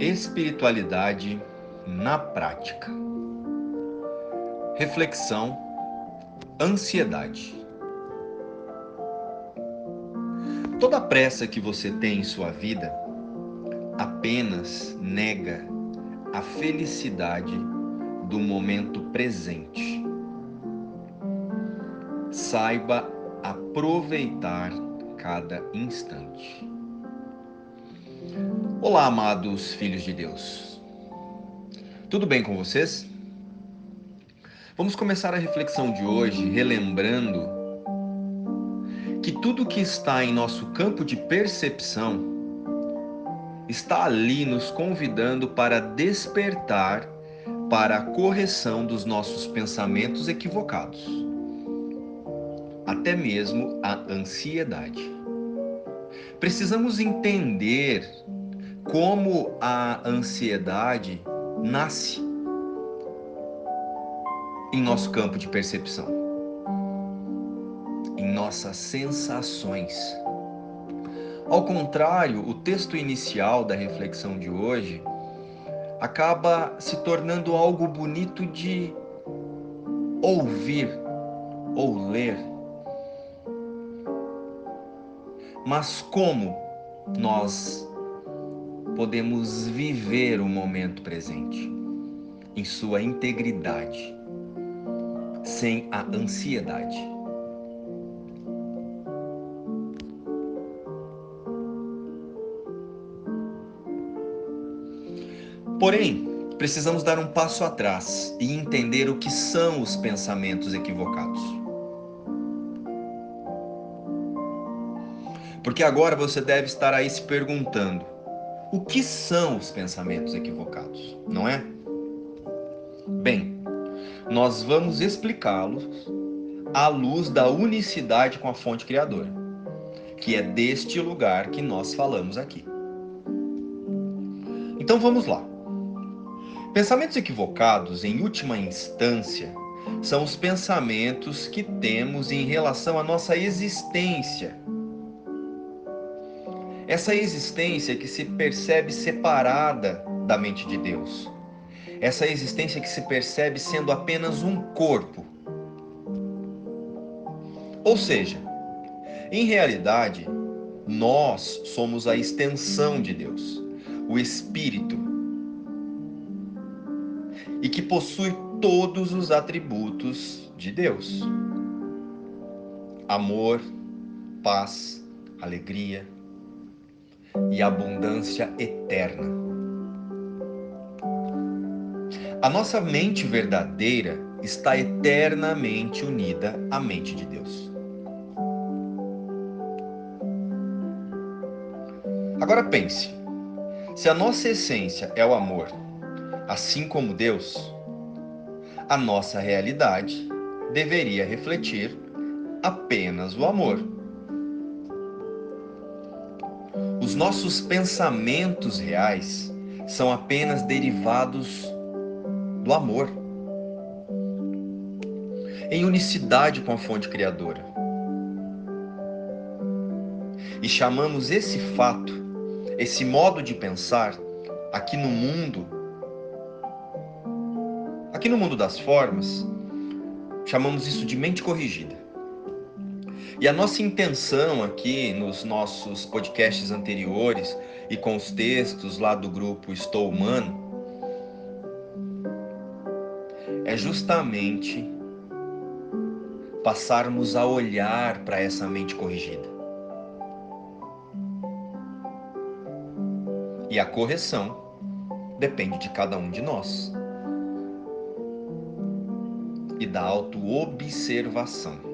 Espiritualidade na prática. Reflexão: ansiedade. Toda pressa que você tem em sua vida apenas nega a felicidade do momento presente. Saiba aproveitar cada instante. Olá, amados filhos de Deus. Tudo bem com vocês? Vamos começar a reflexão de hoje relembrando que tudo que está em nosso campo de percepção está ali nos convidando para despertar para a correção dos nossos pensamentos equivocados, até mesmo a ansiedade. Precisamos entender como a ansiedade nasce em nosso campo de percepção, em nossas sensações. Ao contrário, o texto inicial da reflexão de hoje acaba se tornando algo bonito de ouvir ou ler. Mas como nós podemos viver o momento presente em sua integridade, sem a ansiedade. Porém, precisamos dar um passo atrás e entender o que são os pensamentos equivocados. Porque agora você deve estar aí se perguntando: o que são os pensamentos equivocados, não é? Bem, nós vamos explicá-los à luz da unicidade com a fonte criadora, que é deste lugar que nós falamos aqui. Então vamos lá. Pensamentos equivocados, em última instância, são os pensamentos que temos em relação à nossa existência essa existência que se percebe separada da mente de Deus. Essa existência que se percebe sendo apenas um corpo. Ou seja, em realidade, nós somos a extensão de Deus, o Espírito, e que possui todos os atributos de Deus: amor, paz, alegria, e abundância eterna. A nossa mente verdadeira está eternamente unida à mente de Deus. Agora pense: se a nossa essência é o amor, assim como Deus, a nossa realidade deveria refletir apenas o amor. Os nossos pensamentos reais são apenas derivados do amor, em unicidade com a fonte criadora. E chamamos esse fato, esse modo de pensar, aqui no mundo, aqui no mundo das formas, chamamos isso de mente corrigida. E a nossa intenção aqui nos nossos podcasts anteriores e com os textos lá do grupo Estou Humano é justamente passarmos a olhar para essa mente corrigida. E a correção depende de cada um de nós e da autoobservação.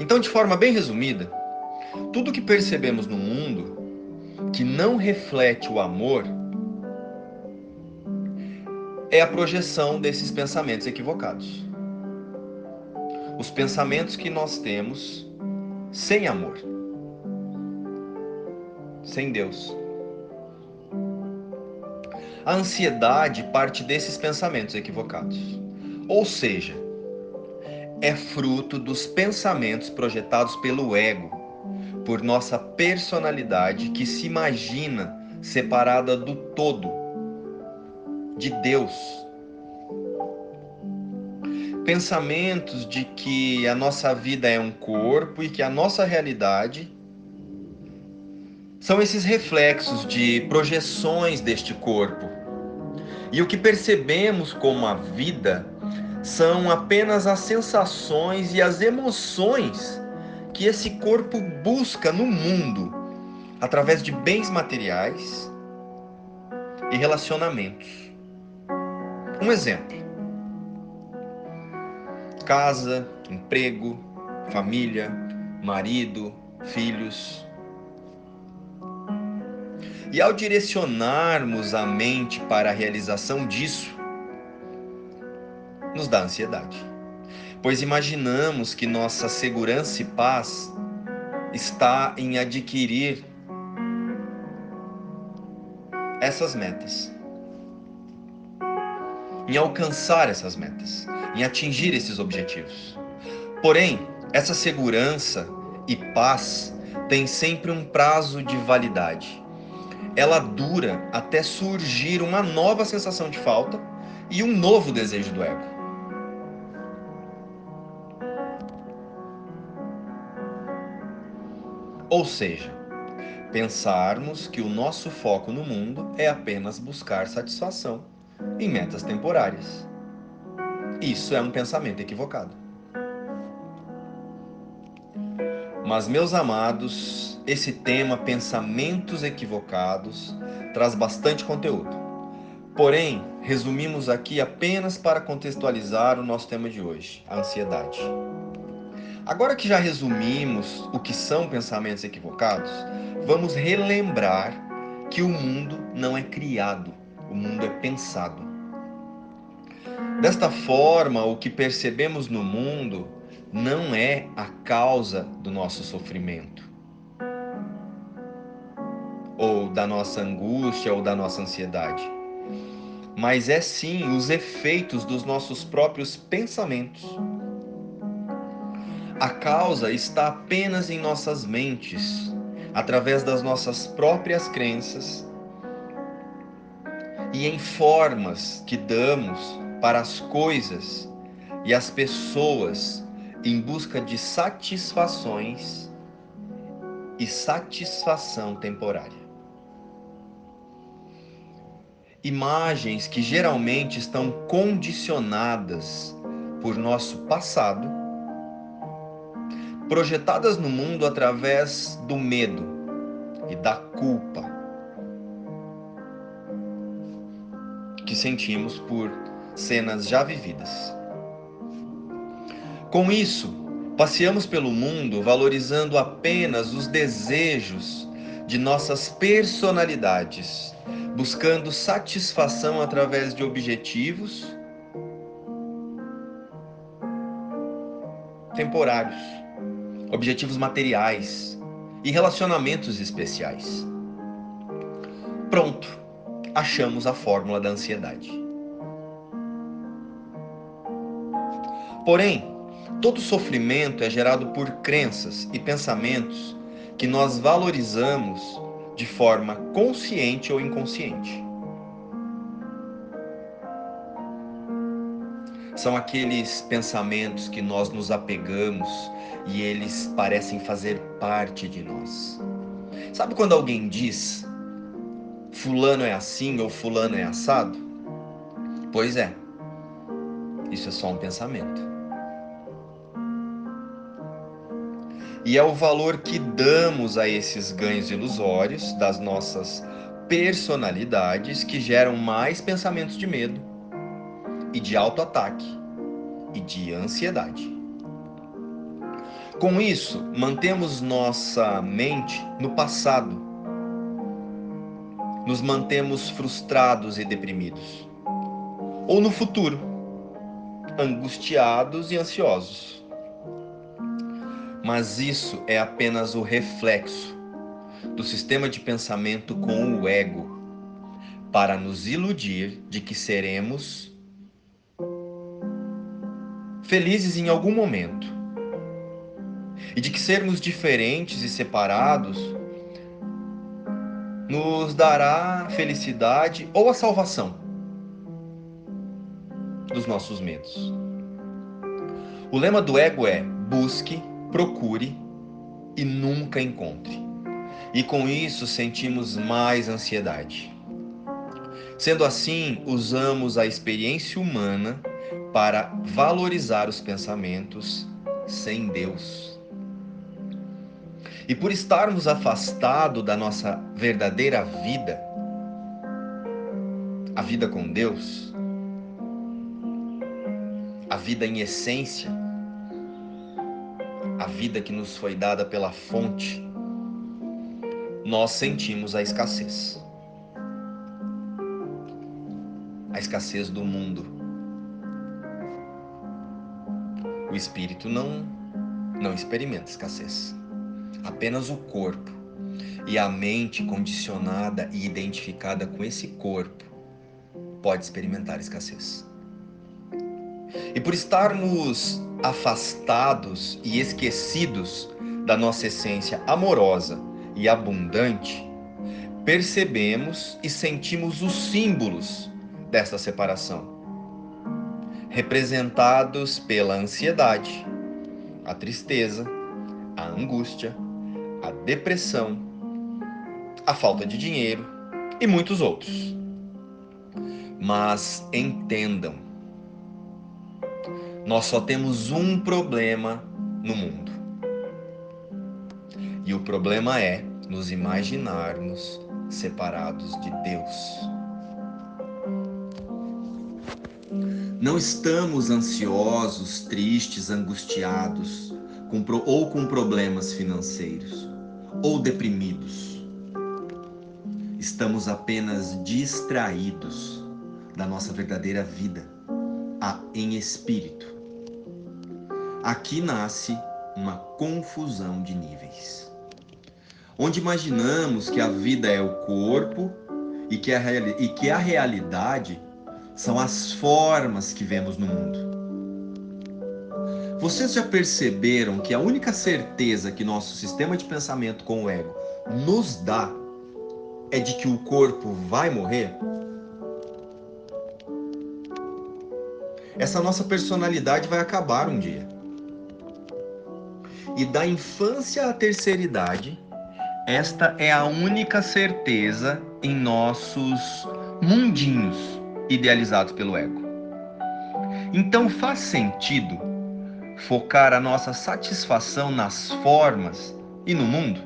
Então, de forma bem resumida, tudo que percebemos no mundo que não reflete o amor é a projeção desses pensamentos equivocados. Os pensamentos que nós temos sem amor, sem Deus. A ansiedade parte desses pensamentos equivocados. Ou seja, é fruto dos pensamentos projetados pelo ego, por nossa personalidade que se imagina separada do todo, de Deus. Pensamentos de que a nossa vida é um corpo e que a nossa realidade são esses reflexos de projeções deste corpo. E o que percebemos como a vida são apenas as sensações e as emoções que esse corpo busca no mundo através de bens materiais e relacionamentos. Um exemplo: casa, emprego, família, marido, filhos. E ao direcionarmos a mente para a realização disso, nos dá ansiedade. Pois imaginamos que nossa segurança e paz está em adquirir essas metas, em alcançar essas metas, em atingir esses objetivos. Porém, essa segurança e paz tem sempre um prazo de validade. Ela dura até surgir uma nova sensação de falta e um novo desejo do ego. Ou seja, pensarmos que o nosso foco no mundo é apenas buscar satisfação em metas temporárias. Isso é um pensamento equivocado. Mas, meus amados, esse tema, pensamentos equivocados, traz bastante conteúdo. Porém, resumimos aqui apenas para contextualizar o nosso tema de hoje, a ansiedade. Agora que já resumimos o que são pensamentos equivocados, vamos relembrar que o mundo não é criado, o mundo é pensado. Desta forma, o que percebemos no mundo não é a causa do nosso sofrimento, ou da nossa angústia ou da nossa ansiedade, mas é sim os efeitos dos nossos próprios pensamentos a causa está apenas em nossas mentes, através das nossas próprias crenças e em formas que damos para as coisas e as pessoas em busca de satisfações e satisfação temporária. Imagens que geralmente estão condicionadas por nosso passado projetadas no mundo através do medo e da culpa que sentimos por cenas já vividas. Com isso, passeamos pelo mundo valorizando apenas os desejos de nossas personalidades, buscando satisfação através de objetivos temporários objetivos materiais e relacionamentos especiais. Pronto, achamos a fórmula da ansiedade. Porém, todo sofrimento é gerado por crenças e pensamentos que nós valorizamos de forma consciente ou inconsciente. São aqueles pensamentos que nós nos apegamos e eles parecem fazer parte de nós. Sabe quando alguém diz fulano é assim ou fulano é assado? Pois é. Isso é só um pensamento. E é o valor que damos a esses ganhos ilusórios das nossas personalidades que geram mais pensamentos de medo, e de autoataque e de ansiedade. Com isso, mantemos nossa mente no passado. Nos mantemos frustrados e deprimidos. Ou no futuro, angustiados e ansiosos. Mas isso é apenas o reflexo do sistema de pensamento com o ego, para nos iludir de que seremos felizes em algum momento. E de que sermos diferentes e separados nos dará felicidade ou a salvação dos nossos medos. O lema do ego é: busque, procure e nunca encontre. E com isso sentimos mais ansiedade. Sendo assim, usamos a experiência humana para valorizar os pensamentos sem Deus. E por estarmos afastados da nossa verdadeira vida, a vida com Deus, a vida em essência, a vida que nos foi dada pela fonte, nós sentimos a escassez. A escassez do mundo. O espírito não não experimenta escassez. Apenas o corpo e a mente condicionada e identificada com esse corpo pode experimentar escassez. E por estarmos afastados e esquecidos da nossa essência amorosa e abundante, percebemos e sentimos os símbolos dessa separação, representados pela ansiedade, a tristeza, a angústia, a depressão, a falta de dinheiro e muitos outros. Mas entendam, nós só temos um problema no mundo. E o problema é nos imaginarmos separados de Deus. Não estamos ansiosos, tristes, angustiados com, ou com problemas financeiros ou deprimidos. Estamos apenas distraídos da nossa verdadeira vida a em espírito. Aqui nasce uma confusão de níveis. Onde imaginamos que a vida é o corpo e que a, e que a realidade são as formas que vemos no mundo. Vocês já perceberam que a única certeza que nosso sistema de pensamento com o ego nos dá é de que o corpo vai morrer? essa nossa personalidade vai acabar um dia. E da infância à terceira idade, esta é a única certeza em nossos mundinhos idealizados pelo ego. Então faz sentido focar a nossa satisfação nas formas e no mundo?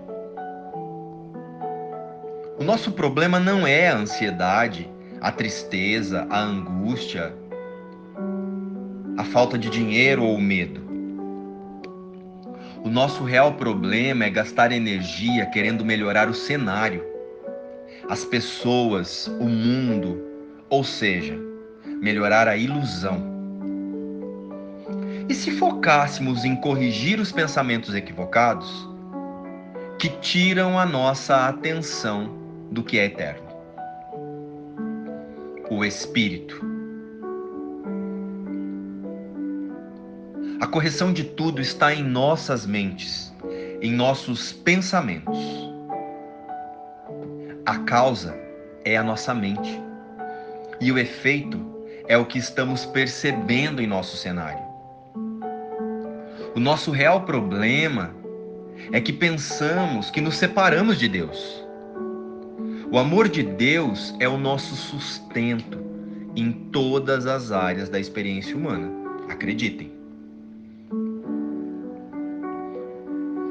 O nosso problema não é a ansiedade, a tristeza, a angústia, a falta de dinheiro ou o medo. O nosso real problema é gastar energia querendo melhorar o cenário, as pessoas, o mundo, ou seja, melhorar a ilusão. E se focássemos em corrigir os pensamentos equivocados, que tiram a nossa atenção do que é eterno? O Espírito A correção de tudo está em nossas mentes, em nossos pensamentos. A causa é a nossa mente. E o efeito é o que estamos percebendo em nosso cenário. O nosso real problema é que pensamos que nos separamos de Deus. O amor de Deus é o nosso sustento em todas as áreas da experiência humana. Acreditem.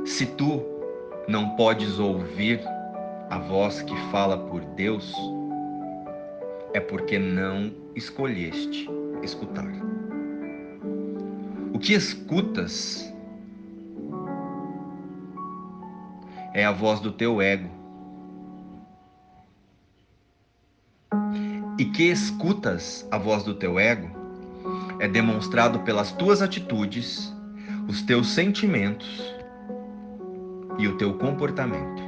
Se tu não podes ouvir a voz que fala por Deus, é porque não escolheste escutar. O que escutas é a voz do teu ego. E que escutas a voz do teu ego é demonstrado pelas tuas atitudes, os teus sentimentos e o teu comportamento.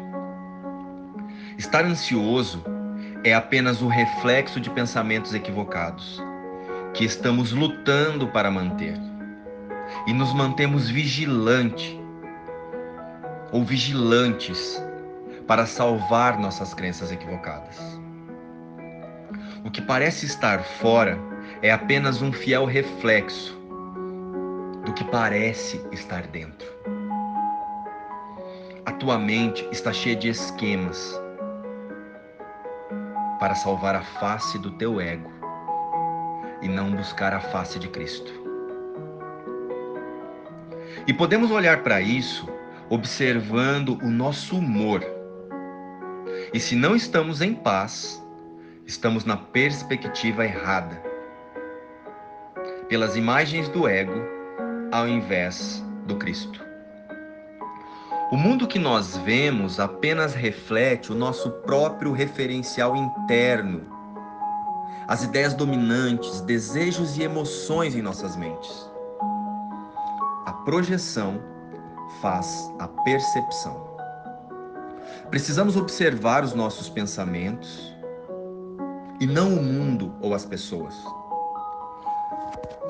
Estar ansioso é apenas o reflexo de pensamentos equivocados que estamos lutando para manter. E nos mantemos vigilante ou vigilantes para salvar nossas crenças equivocadas. O que parece estar fora é apenas um fiel reflexo do que parece estar dentro. A tua mente está cheia de esquemas para salvar a face do teu ego e não buscar a face de Cristo. E podemos olhar para isso observando o nosso humor. E se não estamos em paz, estamos na perspectiva errada, pelas imagens do ego ao invés do Cristo. O mundo que nós vemos apenas reflete o nosso próprio referencial interno, as ideias dominantes, desejos e emoções em nossas mentes. A projeção faz a percepção. Precisamos observar os nossos pensamentos e não o mundo ou as pessoas.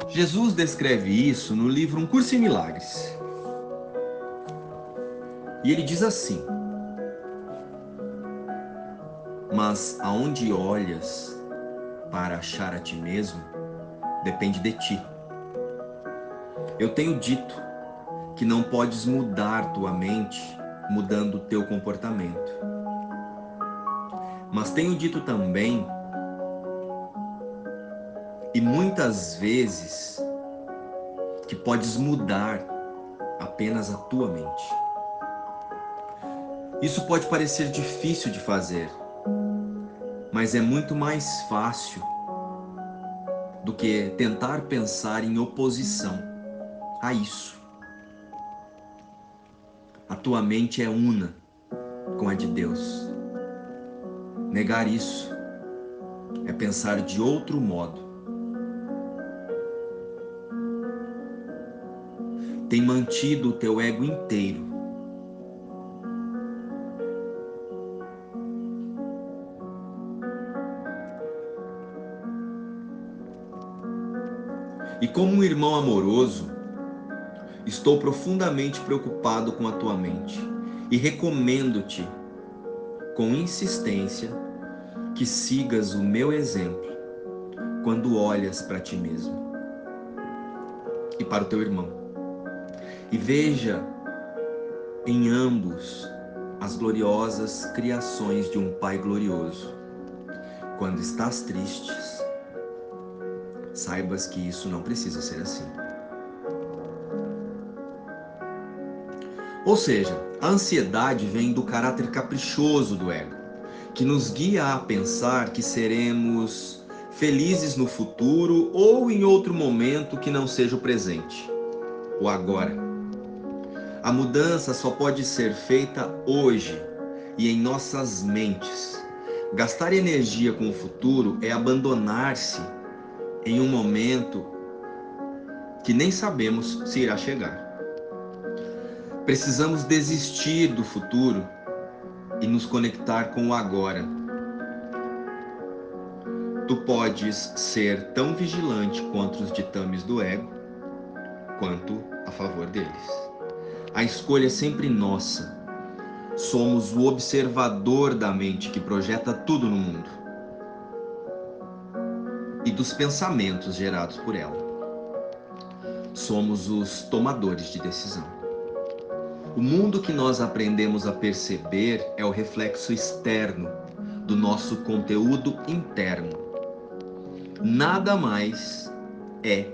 Jesus descreve isso no livro Um Curso em Milagres. E ele diz assim: Mas aonde olhas para achar a ti mesmo, depende de ti. Eu tenho dito que não podes mudar tua mente mudando o teu comportamento. Mas tenho dito também e muitas vezes que podes mudar apenas a tua mente. Isso pode parecer difícil de fazer, mas é muito mais fácil do que tentar pensar em oposição a isso. A tua mente é una com a de Deus. Negar isso é pensar de outro modo tem mantido o teu ego inteiro. E como um irmão amoroso, estou profundamente preocupado com a tua mente e recomendo-te, com insistência, que sigas o meu exemplo quando olhas para ti mesmo e para o teu irmão e veja em ambos as gloriosas criações de um Pai glorioso. Quando estás tristes, saibas que isso não precisa ser assim. Ou seja, a ansiedade vem do caráter caprichoso do ego, que nos guia a pensar que seremos felizes no futuro ou em outro momento que não seja o presente, o agora. A mudança só pode ser feita hoje e em nossas mentes. Gastar energia com o futuro é abandonar-se em um momento que nem sabemos se irá chegar. Precisamos desistir do futuro e nos conectar com o agora. Tu podes ser tão vigilante contra os ditames do ego quanto a favor deles. A escolha é sempre nossa. Somos o observador da mente que projeta tudo no mundo e dos pensamentos gerados por ela. Somos os tomadores de decisão. O mundo que nós aprendemos a perceber é o reflexo externo do nosso conteúdo interno. Nada mais é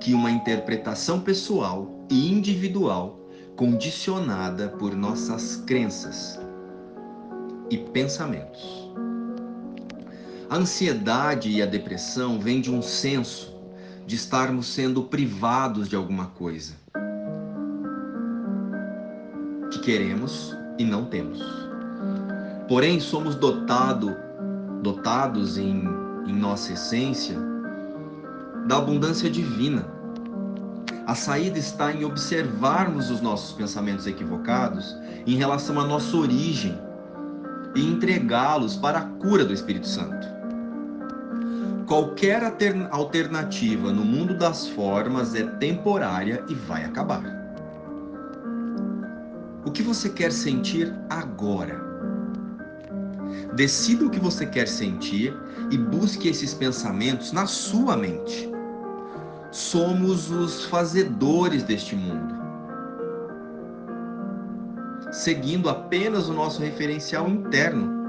que uma interpretação pessoal e individual condicionada por nossas crenças e pensamentos. A ansiedade e a depressão vêm de um senso de estarmos sendo privados de alguma coisa que queremos e não temos. Porém, somos dotado, dotados em, em nossa essência da abundância divina a saída está em observarmos os nossos pensamentos equivocados em relação à nossa origem e entregá-los para a cura do Espírito Santo. Qualquer alternativa no mundo das formas é temporária e vai acabar. O que você quer sentir agora? Decida o que você quer sentir e busque esses pensamentos na sua mente. Somos os fazedores deste mundo. Seguindo apenas o nosso referencial interno.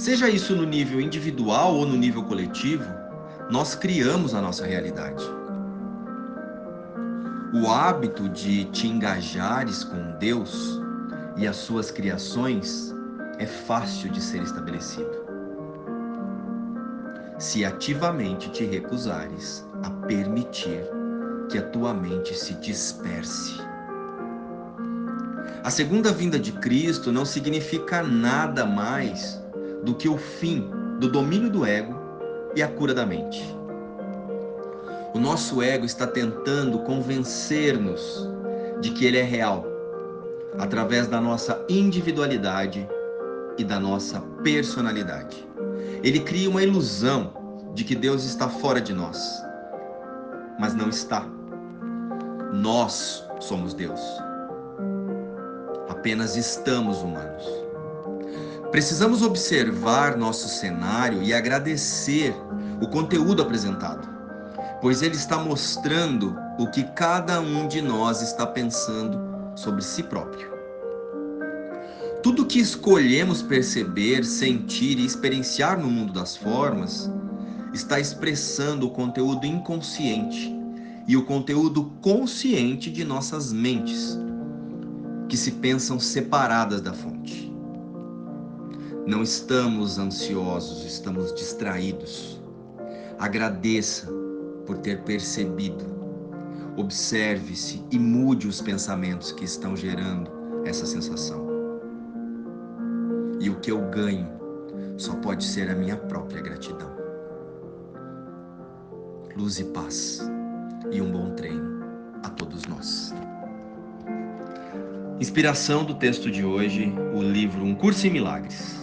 Seja isso no nível individual ou no nível coletivo, nós criamos a nossa realidade. O hábito de te engajares com Deus e as suas criações é fácil de ser estabelecido. Se ativamente te recusares a permitir que a tua mente se disperse. A segunda vinda de Cristo não significa nada mais do que o fim do domínio do ego e a cura da mente. O nosso ego está tentando convencer-nos de que ele é real, através da nossa individualidade e da nossa personalidade. Ele cria uma ilusão de que Deus está fora de nós, mas não está. Nós somos Deus. Apenas estamos humanos. Precisamos observar nosso cenário e agradecer o conteúdo apresentado pois ele está mostrando o que cada um de nós está pensando sobre si próprio. Tudo que escolhemos perceber, sentir e experienciar no mundo das formas está expressando o conteúdo inconsciente e o conteúdo consciente de nossas mentes, que se pensam separadas da fonte. Não estamos ansiosos, estamos distraídos. Agradeça por ter percebido. Observe-se e mude os pensamentos que estão gerando essa sensação. E o que eu ganho só pode ser a minha própria gratidão. Luz e paz e um bom treino a todos nós. Inspiração do texto de hoje, o livro Um Curso em Milagres